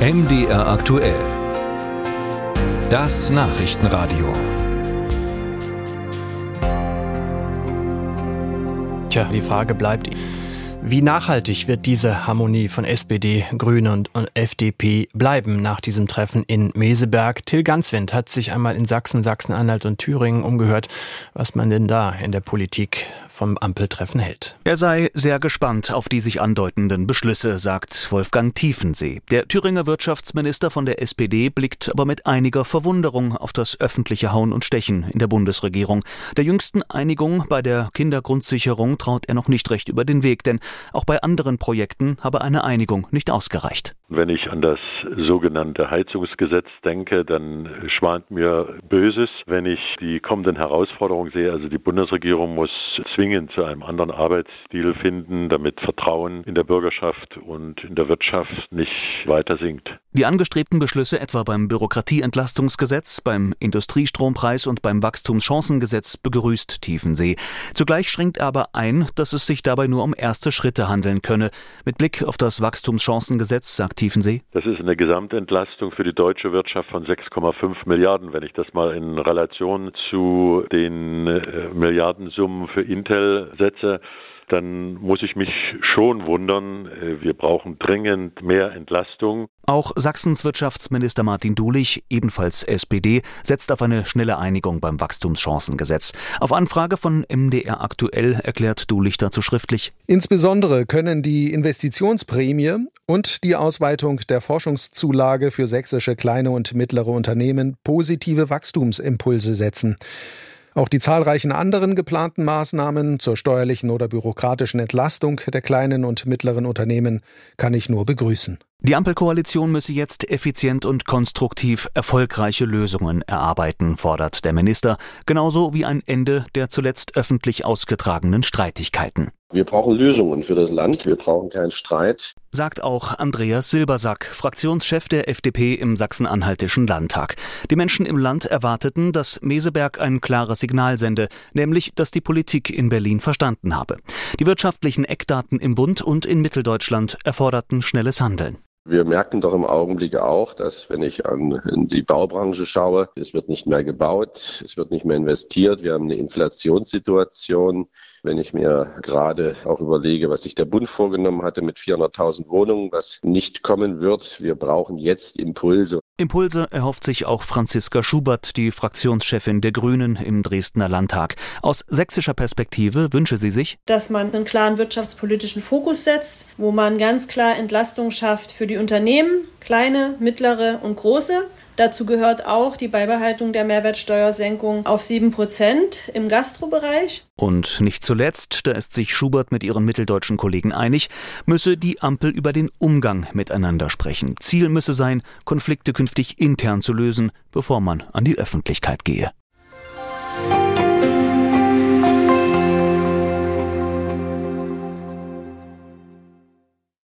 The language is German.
MDR aktuell. Das Nachrichtenradio. Tja, die Frage bleibt, wie nachhaltig wird diese Harmonie von SPD, Grüne und, FDP bleiben nach diesem Treffen in Meseberg? Till Ganswind hat sich einmal in Sachsen, Sachsen-Anhalt und Thüringen umgehört, was man denn da in der Politik vom Ampeltreffen hält. Er sei sehr gespannt auf die sich andeutenden Beschlüsse, sagt Wolfgang Tiefensee. Der Thüringer Wirtschaftsminister von der SPD blickt aber mit einiger Verwunderung auf das öffentliche Hauen und Stechen in der Bundesregierung. Der jüngsten Einigung bei der Kindergrundsicherung traut er noch nicht recht über den Weg, denn auch bei anderen Projekten habe eine Einigung nicht ausgereicht. Wenn ich an das sogenannte Heizungsgesetz denke, dann schwant mir Böses, wenn ich die kommenden Herausforderungen sehe. Also die Bundesregierung muss zwingend zu einem anderen Arbeitsstil finden, damit Vertrauen in der Bürgerschaft und in der Wirtschaft nicht weiter sinkt. Die angestrebten Beschlüsse etwa beim Bürokratieentlastungsgesetz, beim Industriestrompreis und beim Wachstumschancengesetz begrüßt Tiefensee. Zugleich schränkt er aber ein, dass es sich dabei nur um erste Schritte handeln könne. Mit Blick auf das Wachstumschancengesetz sagt Tiefensee. Das ist eine Gesamtentlastung für die deutsche Wirtschaft von 6,5 Milliarden. Wenn ich das mal in Relation zu den äh, Milliardensummen für Intel setze, dann muss ich mich schon wundern. Äh, wir brauchen dringend mehr Entlastung. Auch Sachsens Wirtschaftsminister Martin Dulich, ebenfalls SPD, setzt auf eine schnelle Einigung beim Wachstumschancengesetz. Auf Anfrage von MDR aktuell erklärt Dulich dazu schriftlich. Insbesondere können die Investitionsprämie und die Ausweitung der Forschungszulage für sächsische kleine und mittlere Unternehmen positive Wachstumsimpulse setzen. Auch die zahlreichen anderen geplanten Maßnahmen zur steuerlichen oder bürokratischen Entlastung der kleinen und mittleren Unternehmen kann ich nur begrüßen. Die Ampelkoalition müsse jetzt effizient und konstruktiv erfolgreiche Lösungen erarbeiten, fordert der Minister, genauso wie ein Ende der zuletzt öffentlich ausgetragenen Streitigkeiten. Wir brauchen Lösungen für das Land, wir brauchen keinen Streit. Sagt auch Andreas Silbersack, Fraktionschef der FDP im Sachsen-Anhaltischen Landtag. Die Menschen im Land erwarteten, dass Meseberg ein klares Signal sende, nämlich, dass die Politik in Berlin verstanden habe. Die wirtschaftlichen Eckdaten im Bund und in Mitteldeutschland erforderten schnelles Handeln. Wir merken doch im Augenblick auch, dass wenn ich an die Baubranche schaue, es wird nicht mehr gebaut, es wird nicht mehr investiert, wir haben eine Inflationssituation. Wenn ich mir gerade auch überlege, was sich der Bund vorgenommen hatte mit 400.000 Wohnungen, was nicht kommen wird, wir brauchen jetzt Impulse. Impulse erhofft sich auch Franziska Schubert, die Fraktionschefin der Grünen im Dresdner Landtag. Aus sächsischer Perspektive wünsche sie sich, dass man einen klaren wirtschaftspolitischen Fokus setzt, wo man ganz klar Entlastung schafft für die Unternehmen, kleine, mittlere und große. Dazu gehört auch die Beibehaltung der Mehrwertsteuersenkung auf 7 Prozent im Gastrobereich. Und nicht zuletzt, da ist sich Schubert mit ihren mitteldeutschen Kollegen einig, müsse die Ampel über den Umgang miteinander sprechen. Ziel müsse sein, Konflikte künftig intern zu lösen, bevor man an die Öffentlichkeit gehe.